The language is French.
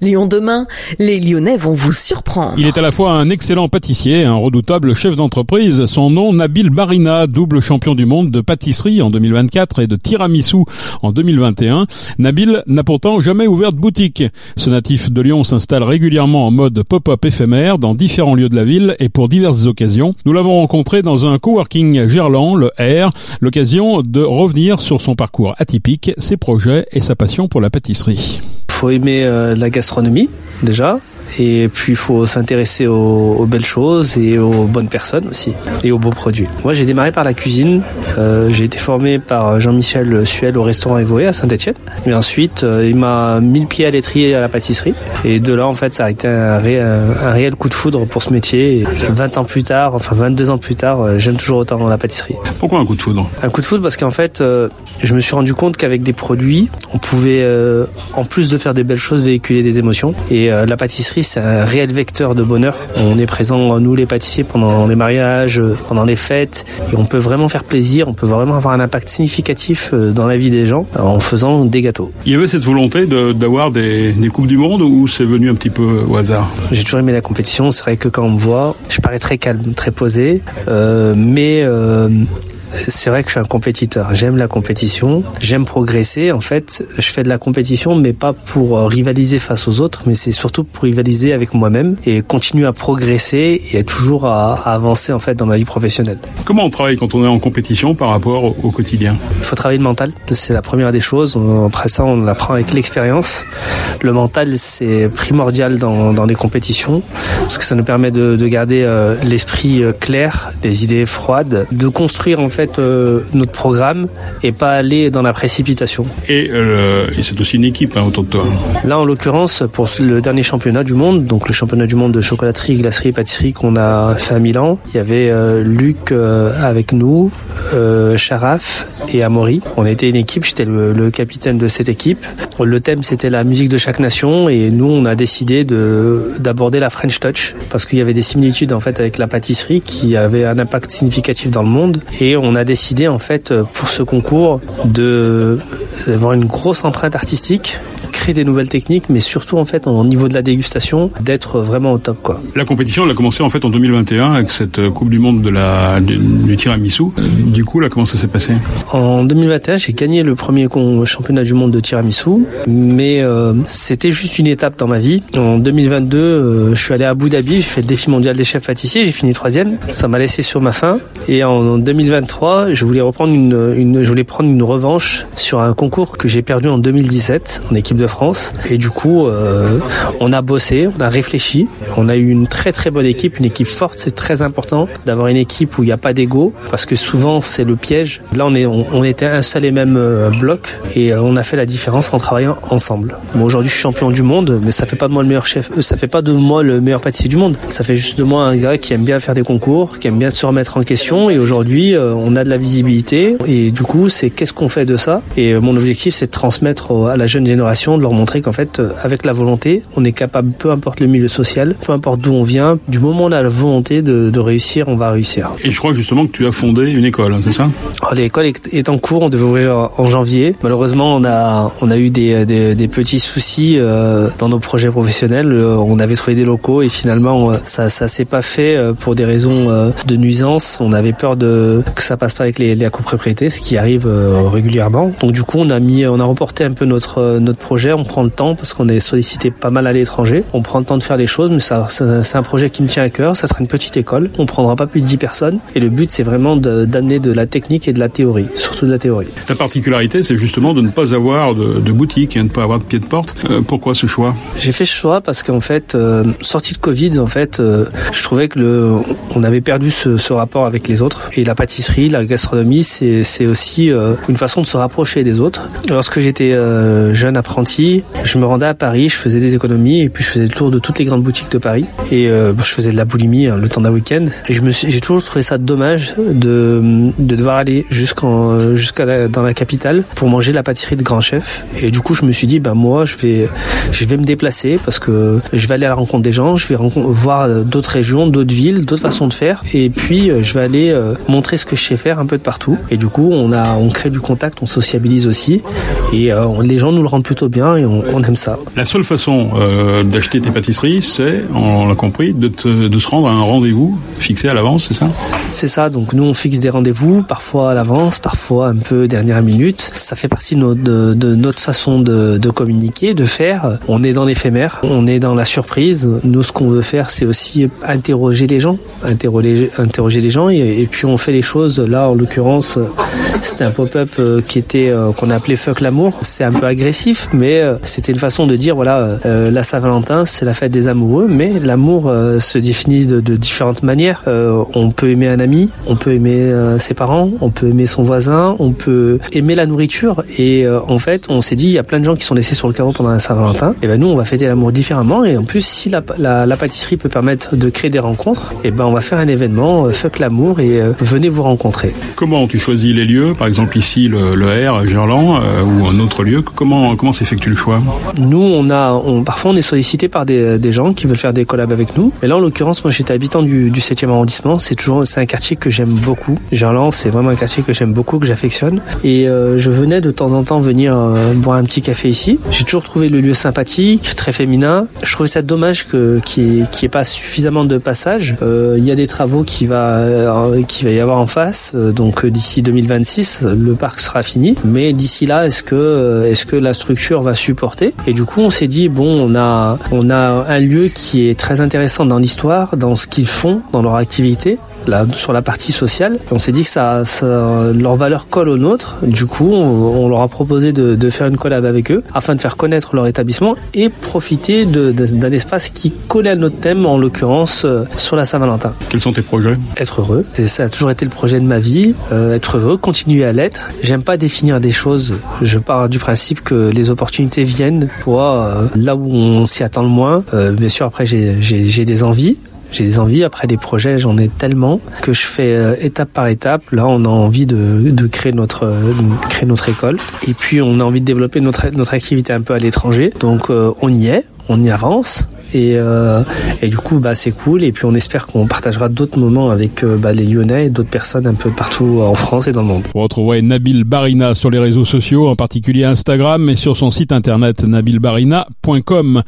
Lyon demain, les Lyonnais vont vous surprendre. Il est à la fois un excellent pâtissier un redoutable chef d'entreprise. Son nom, Nabil Barina, double champion du monde de pâtisserie en 2024 et de tiramisu en 2021. Nabil n'a pourtant jamais ouvert de boutique. Ce natif de Lyon s'installe régulièrement en mode pop-up éphémère dans différents lieux de la ville et pour diverses occasions. Nous l'avons rencontré dans un coworking Gerland, le R, l'occasion de revenir sur son parcours atypique, ses projets et sa passion pour la pâtisserie faut aimer euh, la gastronomie déjà, et puis il faut s'intéresser aux, belles choses et aux bonnes personnes aussi et aux beaux produits. Moi j'ai démarré par la cuisine. Euh, j'ai été formé par Jean-Michel Suel au restaurant Evoé à Saint-Etienne. Et ensuite euh, il m'a mis le pied à l'étrier à la pâtisserie. Et de là en fait ça a été un, réel coup de foudre pour ce métier. Et 20 ans plus tard, enfin 22 ans plus tard, euh, j'aime toujours autant la pâtisserie. Pourquoi un coup de foudre? Un coup de foudre parce qu'en fait je me suis rendu compte qu'avec des produits on pouvait en plus de faire des belles choses véhiculer des émotions. Et la pâtisserie c'est un réel vecteur de bonheur. On est présent, nous les pâtissiers, pendant les mariages, pendant les fêtes, et on peut vraiment faire plaisir, on peut vraiment avoir un impact significatif euh, dans la vie des gens en faisant des gâteaux. Il y avait cette volonté d'avoir des, Coupes du Monde ou c'est venu un petit peu au hasard? J'ai toujours aimé la compétition, c'est vrai que quand on me voit, je parais très calme, très posé, euh, mais... Euh, c'est vrai que je suis un compétiteur. J'aime la compétition, j'aime progresser. En fait, je fais de la compétition, mais pas pour euh, rivaliser face aux autres, mais c'est surtout pour rivaliser avec moi-même et continuer à progresser et toujours à, avancer en fait dans ma vie professionnelle. Comment on travaille quand on est en compétition par rapport au, quotidien? Il faut travailler le mental. C'est la première des choses. Après ça, on l'apprend avec l'expérience. Le mental, c'est primordial dans, dans, les compétitions parce que ça nous permet de, de garder euh, l'esprit euh, clair, les idées froides, de construire en fait euh, notre programme et pas aller dans la précipitation. Et, euh, c'est aussi une équipe hein, autour de toi. Là, en l'occurrence, pour le dernier championnat du monde, donc le championnat du monde de chocolaterie, glacerie et pâtisserie qu'on a fait à Milan, il y avait euh, Luc avec nous, Charaf et Amaury. On était une équipe, j'étais le, capitaine de cette équipe. Le thème, c'était la musique de chaque nation et nous, on a décidé de d'aborder la French Touch parce qu'il y avait des similitudes en fait avec la pâtisserie qui avait un impact significatif dans le monde et on a décidé en fait pour ce concours de d'avoir une grosse empreinte artistique, créer des nouvelles techniques, mais surtout en fait au niveau de la dégustation, d'être vraiment au top quoi. La compétition elle a commencé en fait en 2021 avec cette Coupe du Monde de la du, tiramisu. Du coup là comment ça s'est passé? En 2021 j'ai gagné le premier championnat du monde de tiramisu, mais euh, c'était juste une étape dans ma vie. En 2022 euh, je suis allé à Abu Dhabi, j'ai fait le défi mondial des chefs pâtissiers, j'ai fini troisième. Ça m'a laissé sur ma faim. Et en 2023 je voulais reprendre une, une je voulais prendre une revanche sur un concours que j'ai perdu en 2017 en équipe de France. Et du coup, euh, on a bossé, on a réfléchi. On a eu une très très bonne équipe, une équipe forte. C'est très important d'avoir une équipe où il n'y a pas d'ego parce que souvent c'est le piège. Là, on, était un seul et même euh, bloc et euh, on a fait la différence en travaillant ensemble. Moi, aujourd'hui, je suis champion du monde, mais ça fait pas de moi le meilleur chef. Ça fait pas de moi le meilleur pâtissier du monde. Ça fait juste de moi un gars qui aime bien faire des concours, qui aime bien se remettre en question. Et aujourd'hui, on a de la visibilité. Et du coup, c'est qu'est-ce qu'on fait de ça? Et mon objectif, c'est de transmettre à la jeune génération, de leur montrer qu'en fait, euh, avec la volonté, on est capable, peu importe le milieu social, peu importe d'où on vient, du moment où on a la volonté de, réussir, on va réussir. Et je crois justement que tu as fondé une école, hein, c'est ça? Oh, L'école est, en cours, on devait ouvrir en janvier. Malheureusement, on a, on a eu des, des, petits soucis euh, dans nos projets professionnels. Euh, on avait trouvé des locaux et finalement, ça, ça s'est pas fait pour des raisons de nuisance. On avait peur de que ça passe pas avec les, les copropriétés, ce qui arrive régulièrement. Donc du coup, on a mis, on a reporté un peu notre notre projet. On prend le temps parce qu'on est sollicité pas mal à l'étranger. On prend le temps de faire les choses, mais ça, c'est un projet qui me tient à cœur. Ça sera une petite école. On prendra pas plus de 10 personnes. Et le but, c'est vraiment d'amener de, la technique et de la théorie, surtout de la théorie. Ta particularité, c'est justement de ne pas avoir de, de boutique et de ne pas avoir de pied de porte. Euh, pourquoi ce choix? J'ai fait ce choix parce qu'en fait, euh, sortie de Covid, en fait, je trouvais que le, on avait perdu ce, ce, rapport avec les autres. Et la pâtisserie, la gastronomie, c'est aussi une façon de se rapprocher des autres. Lorsque j'étais euh, jeune apprenti, je me rendais à Paris, je faisais des économies et puis je faisais le tour de toutes les grandes boutiques de Paris. Et euh, je faisais de la boulimie hein, le temps d'un week-end. Et j'ai toujours trouvé ça dommage de, de devoir aller jusqu'en jusqu'à dans la capitale pour manger la pâtisserie de grand chef. Et du coup je me suis dit ben moi je vais je vais me déplacer parce que je vais aller à la rencontre des gens, je vais voir d'autres régions, d'autres villes, d'autres façons de faire. Et puis je vais aller montrer ce que je sais faire un peu de partout. Et du coup on a on crée du contact, on sociabilise aussi Et les gens nous le rendent plutôt bien et on, aime ça. La seule façon d'acheter tes pâtisseries, c'est, on l'a compris, de, de se rendre à un rendez-vous fixé à l'avance, c'est ça? C'est ça. Donc nous, on fixe des rendez-vous, parfois à l'avance, parfois un peu dernière minute. Ça fait partie de notre, de, notre façon de, de, communiquer, de faire. On est dans l'éphémère, on est dans la surprise. Nous, ce qu'on veut faire, c'est aussi interroger les gens, interroger, interroger les gens, et, puis on fait les choses. Là, en l'occurrence, c'était un pop-up euh, qui était euh, qu'on appelait Fuck C'est un peu agressif, mais euh, c'était une façon de dire voilà, la Saint-Valentin, c'est la fête des amoureux, mais l'amour se définit de, différentes manières. on peut aimer un ami, on peut aimer ses parents, on peut aimer son voisin, on peut aimer la nourriture. Et en fait, on s'est dit il y a plein de gens qui sont laissés sur le carreau pendant la Saint-Valentin. Et ben nous, on va fêter l'amour différemment. Et en plus, si la, pâtisserie peut permettre de créer des rencontres, et ben on va faire un événement Fuck l'amour et venez vous rencontrer. Comment tu choisis les lieux? Par exemple ici le, R, Gerland euh, un autre lieu. Comment comment s'effectue le choix? Nous on a parfois on est sollicité par des, des, gens qui veulent faire des collabs avec nous. Et là en l'occurrence moi j'étais habitant du, du 7e arrondissement. C'est toujours c'est un quartier que j'aime beaucoup. Gerland c'est vraiment un quartier que j'aime beaucoup que j'affectionne. Et euh, je venais de temps en temps venir euh, boire un petit café ici. J'ai toujours trouvé le lieu sympathique, très féminin. Je trouvais ça dommage que qui qui est pas suffisamment de passage. Il y a des travaux qui va qui va y avoir en face. donc d'ici 2026 le parc sera fini. Mais d'ici là, est-ce que, euh, est-ce que la structure va supporter? Et du coup, on s'est dit bon, on a, on a un lieu qui est très intéressant dans l'histoire, dans ce qu'ils font, dans leur activité sur la partie sociale. On s'est dit que ça, leur valeur colle aux nôtres. Du coup, on, leur a proposé de, faire une collab avec eux afin de faire connaître leur établissement et profiter d'un espace qui collait à notre thème, en l'occurrence euh, sur la Saint-Valentin. Quels sont tes projets? Être heureux. Ça a toujours été le projet de ma vie. Euh, être heureux, continuer à l'être. J'aime pas définir des choses. Je pars du principe que les opportunités viennent pour euh, là où on s'y attend le moins. bien sûr, après, j'ai des envies. J'ai des envies, après des projets, j'en ai tellement que je fais euh, étape par étape. Là, on a envie de, de créer notre de créer notre école et puis on a envie de développer notre notre activité un peu à l'étranger. Donc euh, on y est, on y avance. Et, euh, et du coup, bah, c'est cool. Et puis, on espère qu'on partagera d'autres moments avec euh, bah, les Lyonnais et d'autres personnes un peu partout en France et dans le monde. Vous retrouverez Nabil Barina sur les réseaux sociaux, en particulier Instagram, et sur son site internet nabilbarina.com.